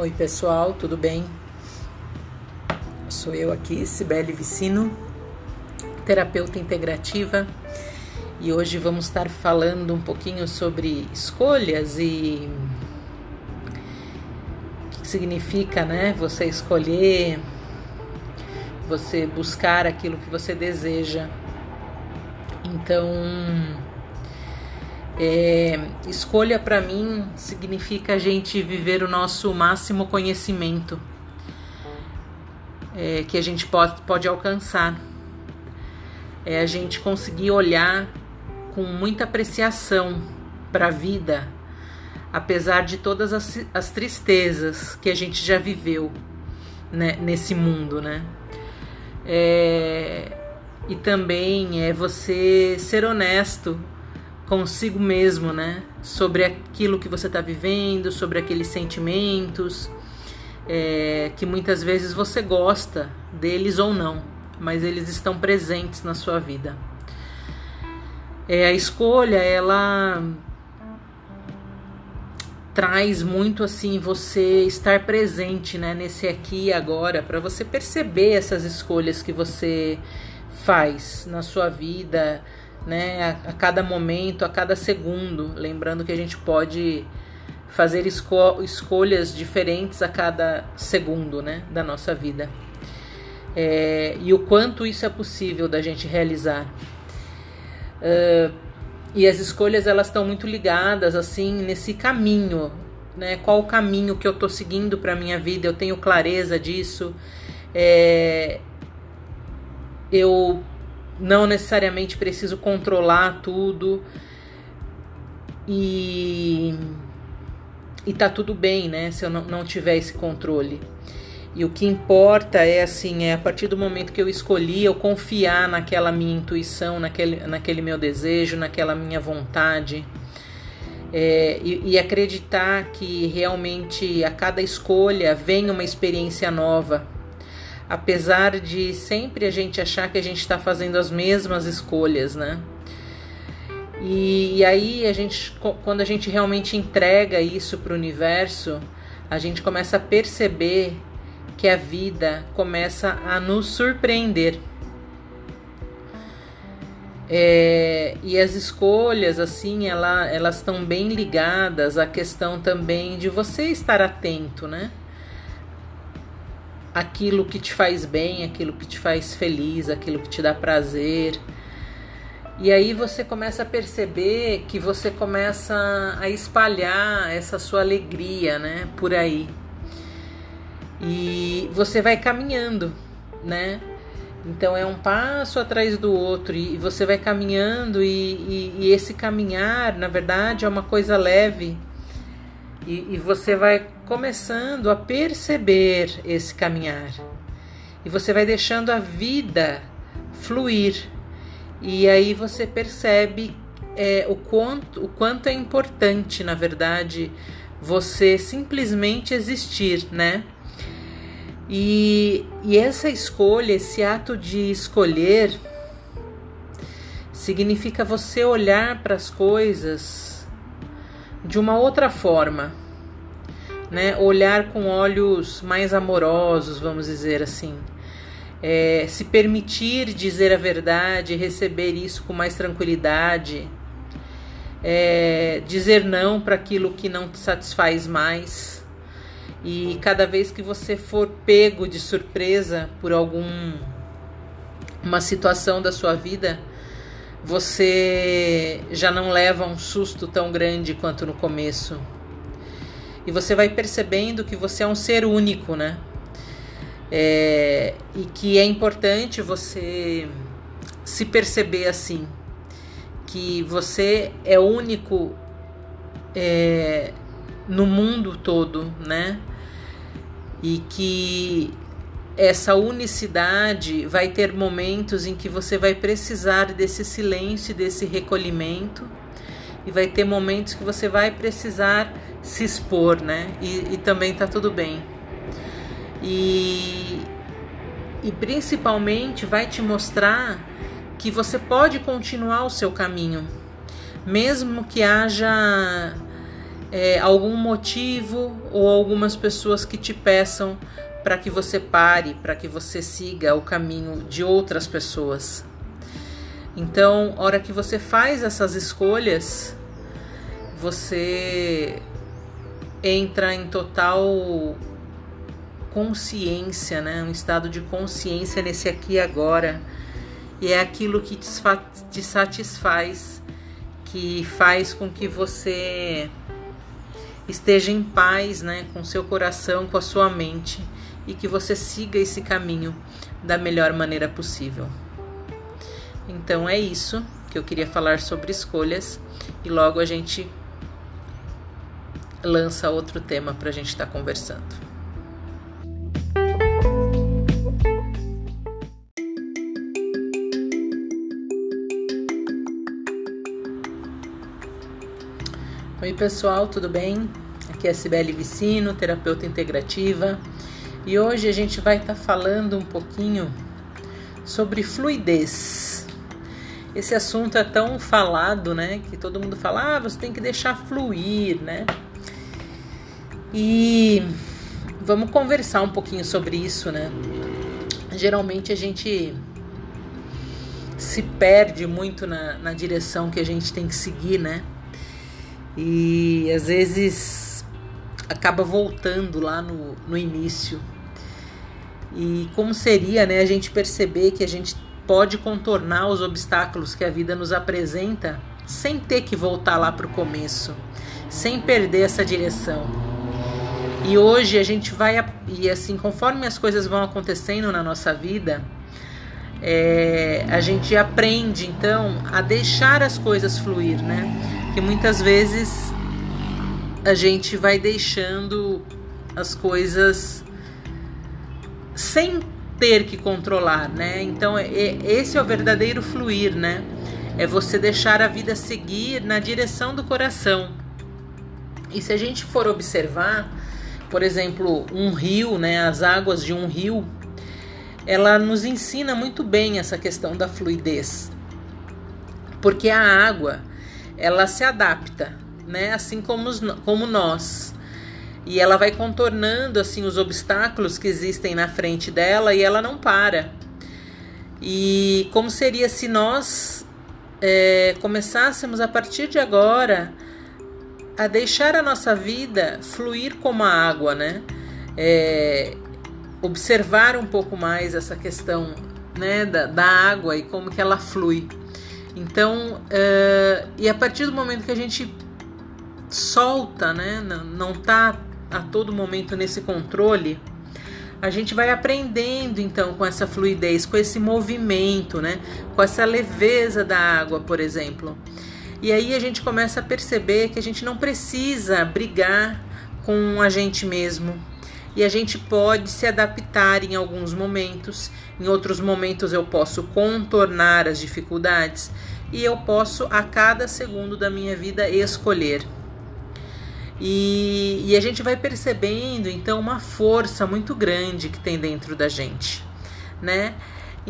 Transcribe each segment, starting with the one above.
Oi, pessoal, tudo bem? Sou eu aqui, Cibele Vicino, terapeuta integrativa, e hoje vamos estar falando um pouquinho sobre escolhas e o que significa, né? Você escolher, você buscar aquilo que você deseja. Então, é, escolha para mim significa a gente viver o nosso máximo conhecimento é, que a gente pode, pode alcançar. É a gente conseguir olhar com muita apreciação para a vida, apesar de todas as, as, tristezas que a gente já viveu né, nesse mundo, né? É, e também é você ser honesto consigo mesmo, né? Sobre aquilo que você está vivendo, sobre aqueles sentimentos, é, que muitas vezes você gosta deles ou não, mas eles estão presentes na sua vida. É, a escolha, ela traz muito assim você estar presente, né, nesse aqui e agora, para você perceber essas escolhas que você faz na sua vida, né, a, a, cada momento, a cada segundo. Lembrando que a gente pode fazer esco escolhas diferentes a cada segundo né, da nossa vida. É, e o quanto isso é possível da gente realizar. Uh, e as escolhas elas estão muito ligadas assim nesse caminho, né? Qual o caminho que eu estou seguindo para minha vida? Eu tenho clareza disso. É, eu não necessariamente preciso controlar tudo e e tá tudo bem, né? Se eu não, não tiver esse controle. E o que importa é assim, é a partir do momento que eu escolhi, eu confiar naquela minha intuição, naquele, naquele meu desejo, naquela minha vontade. É, e, e acreditar que realmente a cada escolha vem uma experiência nova apesar de sempre a gente achar que a gente está fazendo as mesmas escolhas, né? E, e, aí a gente, quando a gente realmente entrega isso para o universo, a gente começa a perceber que a vida começa a nos surpreender. É, e as escolhas, assim, ela, elas estão bem ligadas à questão também de você estar atento, né? Aquilo que te faz bem, aquilo que te faz feliz, aquilo que te dá prazer. E aí você começa a perceber que você começa a espalhar essa sua alegria, né, por aí. E você vai caminhando, né? Então é um passo atrás do outro e você vai caminhando e, e, e esse caminhar, na verdade, é uma coisa leve e, e você vai começando a perceber esse caminhar. E você vai deixando a vida fluir. E aí você percebe é, o, quanto, o quanto é importante, na verdade, você simplesmente existir, né? E, e essa escolha, esse ato de escolher, significa você olhar para as coisas de uma outra forma, né? Olhar com olhos mais amorosos, vamos dizer assim. É, se permitir dizer a verdade, receber isso com mais tranquilidade, é, dizer não para aquilo que não te satisfaz mais. E cada vez que você for pego de surpresa por algum uma situação da sua vida, você já não leva um susto tão grande quanto no começo. E você vai percebendo que você é um ser único, né? É, e que é importante você se perceber assim, que você é único é, no mundo todo, né? E que essa unicidade vai ter momentos em que você vai precisar desse silêncio, desse recolhimento, e vai ter momentos que você vai precisar se expor, né? E, e também tá tudo bem. E, e principalmente vai te mostrar que você pode continuar o seu caminho, mesmo que haja é, algum motivo ou algumas pessoas que te peçam para que você pare, para que você siga o caminho de outras pessoas. Então, hora que você faz essas escolhas, você entra em total consciência, né? Um estado de consciência nesse aqui e agora. E é aquilo que te satisfaz, que faz com que você esteja em paz, né, com seu coração, com a sua mente e que você siga esse caminho da melhor maneira possível. Então é isso que eu queria falar sobre escolhas e logo a gente lança outro tema para a gente estar tá conversando. Oi pessoal, tudo bem? Aqui é a Cibele Vicino, terapeuta integrativa, e hoje a gente vai estar tá falando um pouquinho sobre fluidez. Esse assunto é tão falado, né? Que todo mundo fala, ah, você tem que deixar fluir, né? E vamos conversar um pouquinho sobre isso, né? Geralmente a gente se perde muito na, na direção que a gente tem que seguir, né? E às vezes acaba voltando lá no, no início. E como seria né, a gente perceber que a gente pode contornar os obstáculos que a vida nos apresenta sem ter que voltar lá para o começo, sem perder essa direção. E hoje a gente vai, e assim, conforme as coisas vão acontecendo na nossa vida, é, a gente aprende então a deixar as coisas fluir, né? Que muitas vezes a gente vai deixando as coisas sem ter que controlar, né? Então é, é, esse é o verdadeiro fluir, né? É você deixar a vida seguir na direção do coração. E se a gente for observar, por exemplo, um rio, né, as águas de um rio, ela nos ensina muito bem essa questão da fluidez. Porque a água, ela se adapta, né, assim como, os, como nós. E ela vai contornando assim os obstáculos que existem na frente dela e ela não para. E como seria se nós é, começássemos a partir de agora a deixar a nossa vida fluir como a água, né? É, observar um pouco mais essa questão né, da, da água e como que ela flui. Então, uh, e a partir do momento que a gente solta, né, não, não tá a todo momento nesse controle, a gente vai aprendendo então com essa fluidez, com esse movimento, né, com essa leveza da água, por exemplo. E aí a gente começa a perceber que a gente não precisa brigar com a gente mesmo, e a gente pode se adaptar em alguns momentos, em outros momentos eu posso contornar as dificuldades e eu posso a cada segundo da minha vida escolher. E, e a gente vai percebendo então uma força muito grande que tem dentro da gente, né?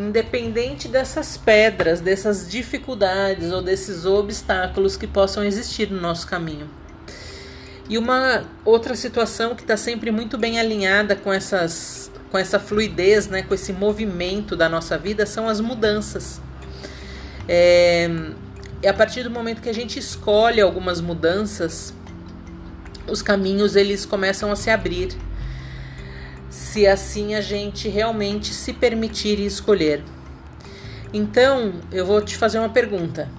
Independente dessas pedras, dessas dificuldades ou desses obstáculos que possam existir no nosso caminho. E uma outra situação que está sempre muito bem alinhada com essas com essa fluidez, né, com esse movimento da nossa vida são as mudanças. É, e a partir do momento que a gente escolhe algumas mudanças, os caminhos eles começam a se abrir. Se assim a gente realmente se permitir escolher. Então, eu vou te fazer uma pergunta.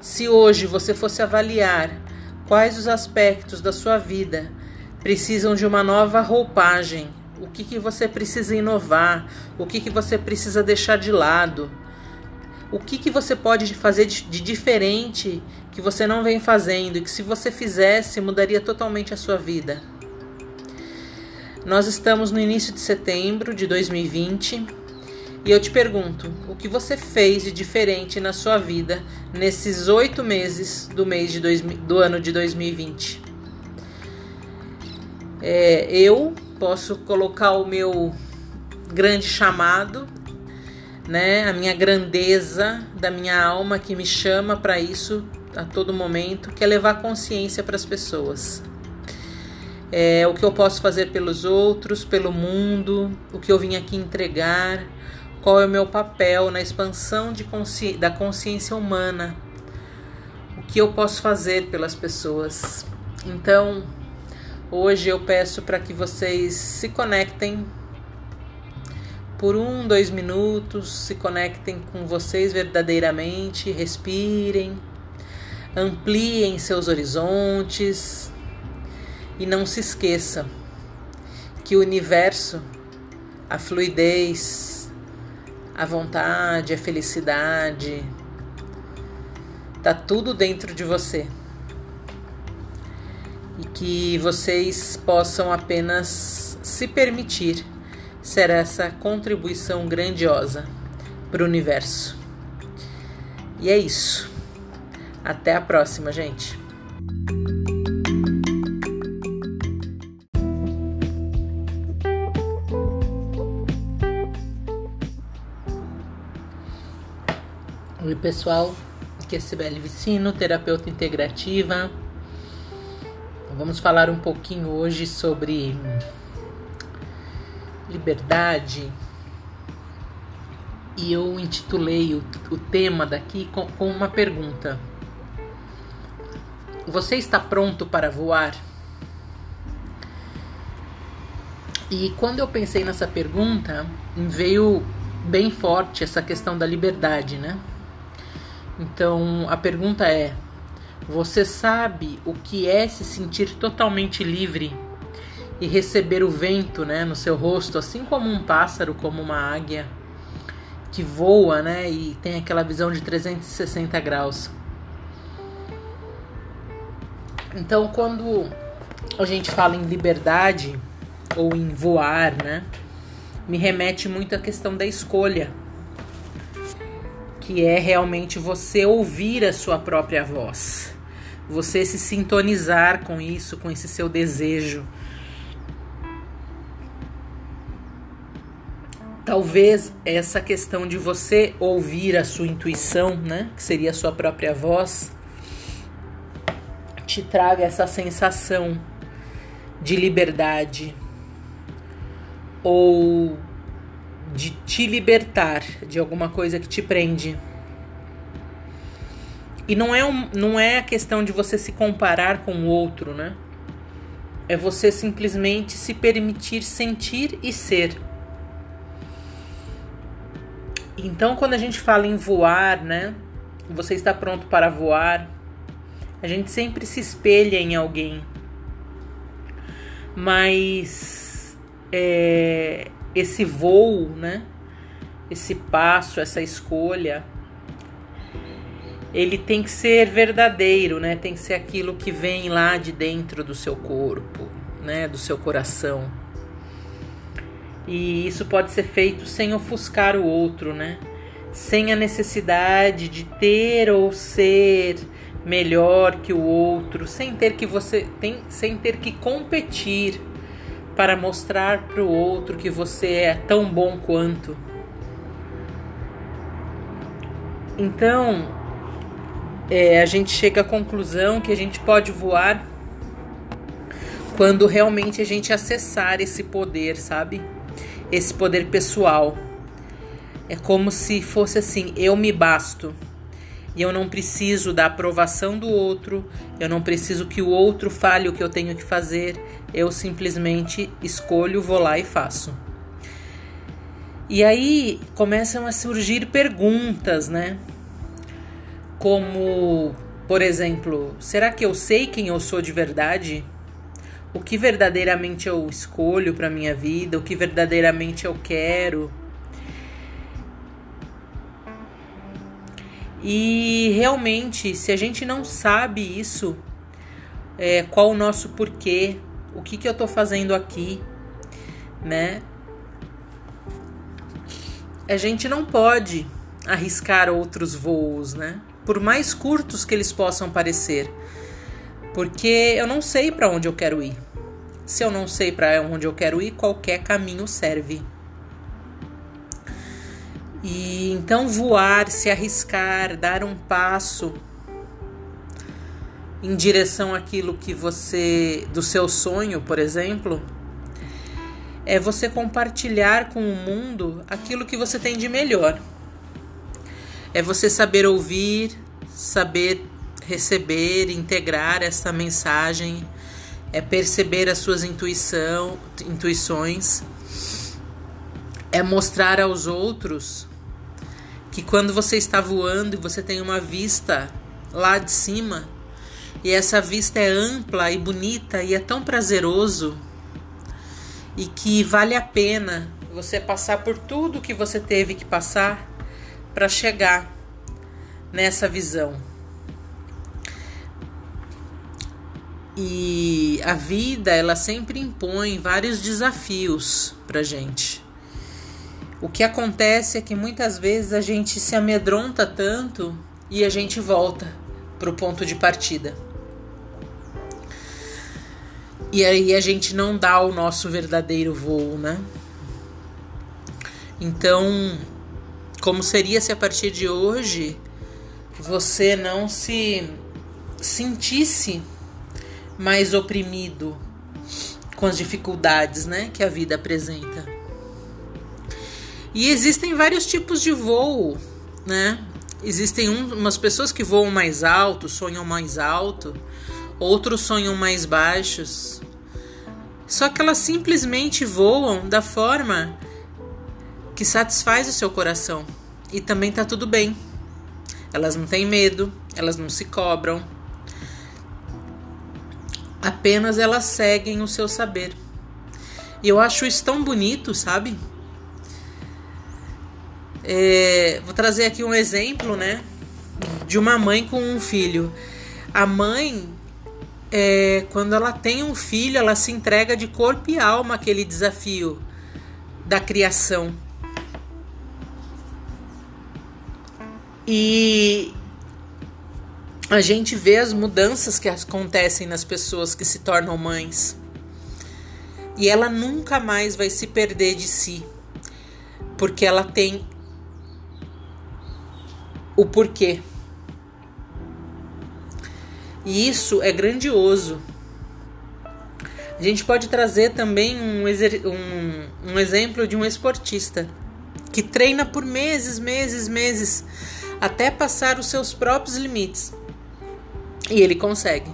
Se hoje você fosse avaliar Quais os aspectos da sua vida precisam de uma nova roupagem? O que, que você precisa inovar? O que, que você precisa deixar de lado? O que, que você pode fazer de diferente que você não vem fazendo e que, se você fizesse, mudaria totalmente a sua vida? Nós estamos no início de setembro de 2020 e eu te pergunto, o que você fez de diferente na sua vida nesses oito meses do mês de dois, do ano de 2020? É, eu posso colocar o meu grande chamado, né, a minha grandeza da minha alma que me chama para isso a todo momento, que é levar consciência para as pessoas. É, o que eu posso fazer pelos outros, pelo mundo, o que eu vim aqui entregar, qual é o meu papel na expansão consci da consciência humana, o que eu posso fazer pelas pessoas. Então, hoje eu peço para que vocês se conectem por um, dois minutos, se conectem com vocês verdadeiramente, respirem, ampliem seus horizontes e não se esqueça que o universo, a fluidez, a vontade, a felicidade, tá tudo dentro de você. E que vocês possam apenas se permitir ser essa contribuição grandiosa para o universo. E é isso. Até a próxima, gente. Pessoal. Aqui é Sibeli Vicino, terapeuta integrativa. Vamos falar um pouquinho hoje sobre liberdade. E eu intitulei o, o tema daqui com, com uma pergunta: Você está pronto para voar? E quando eu pensei nessa pergunta, veio bem forte essa questão da liberdade, né? Então a pergunta é: você sabe o que é se sentir totalmente livre e receber o vento, né, no seu rosto, assim como um pássaro, como uma águia que voa, né, e tem aquela visão de 360 graus. Então, quando a gente fala em liberdade ou em voar, né, me remete muito à questão da escolha, que é realmente você ouvir a sua própria voz, você se sintonizar com isso, com esse seu desejo. Talvez essa questão de você ouvir a sua intuição, né, que seria a sua própria voz, te traga essa sensação de liberdade ou de te libertar de alguma coisa que te prende. E não é, um, não é a questão de você se comparar com o outro, né? É você simplesmente se permitir sentir e ser. Então, quando a gente fala em voar, né? Você está pronto para voar. A gente sempre se espelha em alguém. Mas é, esse voo, né? Esse passo, essa escolha, ele tem que ser verdadeiro, né? Tem que ser aquilo que vem lá de dentro do seu corpo, né? Do seu coração. E isso pode ser feito sem ofuscar o outro, né? Sem a necessidade de ter ou ser melhor que o outro, sem ter que você tem, sem ter que competir para mostrar para o outro que você é tão bom quanto. Então, é, a gente chega à conclusão que a gente pode voar quando realmente a gente acessar esse poder, sabe? esse poder pessoal. É como se fosse assim: eu me basto. E eu não preciso da aprovação do outro, eu não preciso que o outro fale o que eu tenho que fazer, eu simplesmente escolho, vou lá e faço. E aí começam a surgir perguntas, né? Como, por exemplo, será que eu sei quem eu sou de verdade? o que verdadeiramente eu escolho para minha vida, o que verdadeiramente eu quero. E realmente, se a gente não sabe isso, é, qual o nosso porquê, o que, que eu tô fazendo aqui, né? A gente não pode arriscar outros voos, né? Por mais curtos que eles possam parecer porque eu não sei para onde eu quero ir. Se eu não sei para onde eu quero ir, qualquer caminho serve. E então voar, se arriscar, dar um passo em direção àquilo que você do seu sonho, por exemplo, é você compartilhar com o mundo aquilo que você tem de melhor. É você saber ouvir, saber receber, integrar essa mensagem, é perceber as suas intuição, intuições, é mostrar aos outros que quando você está voando e você tem uma vista lá de cima, e essa vista é ampla e bonita e é tão prazeroso e que vale a pena você passar por tudo que você teve que passar para chegar nessa visão. E a vida, ela sempre impõe vários desafios pra gente. O que acontece é que muitas vezes a gente se amedronta tanto e a gente volta pro ponto de partida. E aí a gente não dá o nosso verdadeiro voo, né? Então, como seria se a partir de hoje você não se sentisse mais oprimido com as dificuldades, né, que a vida apresenta. E existem vários tipos de voo, né? Existem um, umas pessoas que voam mais alto, sonham mais alto, outros sonham mais baixos. Só que elas simplesmente voam da forma que satisfaz o seu coração. E também tá tudo bem. Elas não têm medo, elas não se cobram, apenas elas seguem o seu saber. E eu acho isso tão bonito, sabe? É, vou trazer aqui um exemplo, né? De uma mãe com um filho. A mãe, é, quando ela tem um filho, ela se entrega de corpo e alma àquele desafio da criação. E a gente vê as mudanças que acontecem nas pessoas que se tornam mães. E ela nunca mais vai se perder de si, porque ela tem o porquê. E isso é grandioso. A gente pode trazer também um, um, um exemplo de um esportista que treina por meses, meses, meses, até passar os seus próprios limites. E ele consegue.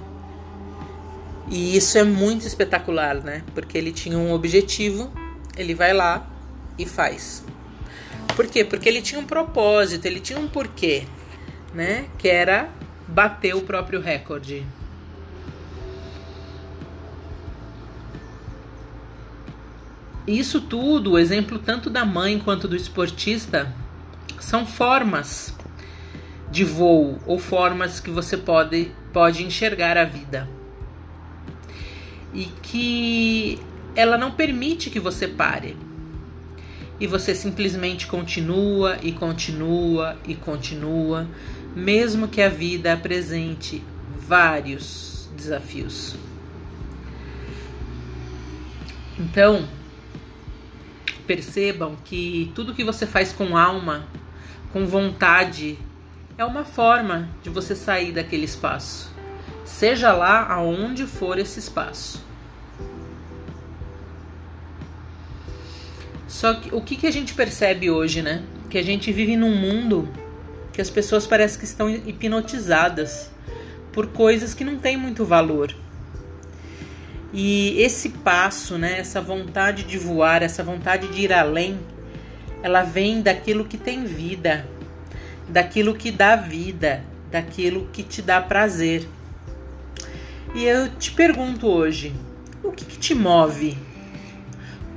E isso é muito espetacular, né? Porque ele tinha um objetivo, ele vai lá e faz. Por quê? Porque ele tinha um propósito, ele tinha um porquê, né? Que era bater o próprio recorde. Isso tudo, o exemplo tanto da mãe quanto do esportista, são formas de voo ou formas que você pode pode enxergar a vida. E que ela não permite que você pare. E você simplesmente continua e continua e continua, mesmo que a vida apresente vários desafios. Então, percebam que tudo que você faz com alma, com vontade, é uma forma de você sair daquele espaço, seja lá aonde for esse espaço. Só que o que, que a gente percebe hoje, né? Que a gente vive num mundo que as pessoas parecem que estão hipnotizadas por coisas que não têm muito valor. E esse passo, né, essa vontade de voar, essa vontade de ir além, ela vem daquilo que tem vida, daquilo que dá vida, daquilo que te dá prazer. E eu te pergunto hoje: o que, que te move?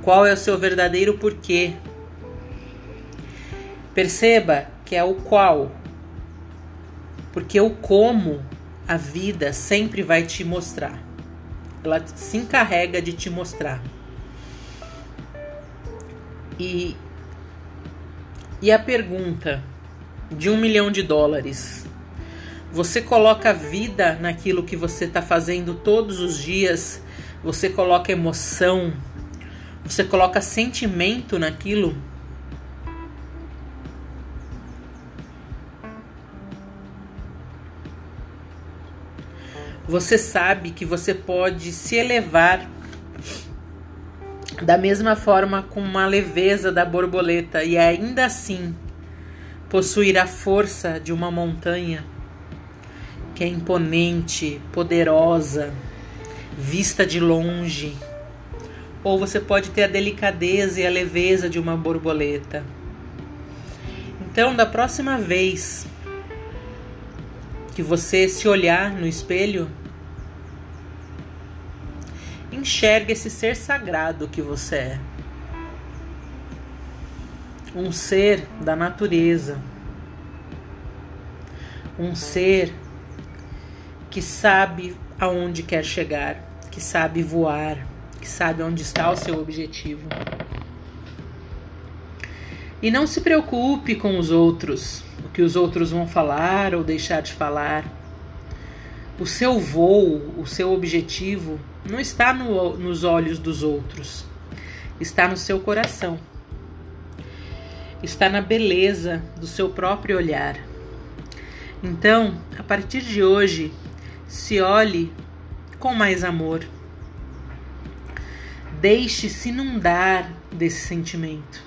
Qual é o seu verdadeiro porquê? Perceba que é o qual, porque o como a vida sempre vai te mostrar. Ela se encarrega de te mostrar. E, e a pergunta de um milhão de dólares. Você coloca vida naquilo que você está fazendo todos os dias, você coloca emoção, você coloca sentimento naquilo. Você sabe que você pode se elevar da mesma forma com uma leveza da borboleta e ainda assim possuir a força de uma montanha que é imponente, poderosa, vista de longe. Ou você pode ter a delicadeza e a leveza de uma borboleta. Então, da próxima vez que você se olhar no espelho, enxergue esse ser sagrado que você é. Um ser da natureza. Um ser que sabe aonde quer chegar, que sabe voar, que sabe onde está o seu objetivo. E não se preocupe com os outros, o que os outros vão falar ou deixar de falar. O seu voo, o seu objetivo, não está no, nos olhos dos outros, está no seu coração. Está na beleza do seu próprio olhar. Então, a partir de hoje, se olhe com mais amor. Deixe-se inundar desse sentimento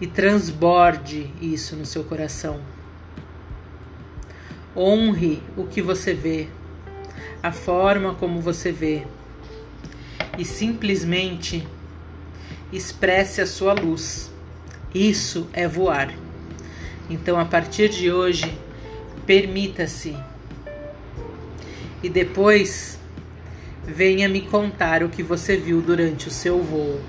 e transborde isso no seu coração. Honre o que você vê, a forma como você vê, e simplesmente expresse a sua luz. Isso é voar. Então, a partir de hoje, permita-se e depois venha me contar o que você viu durante o seu voo.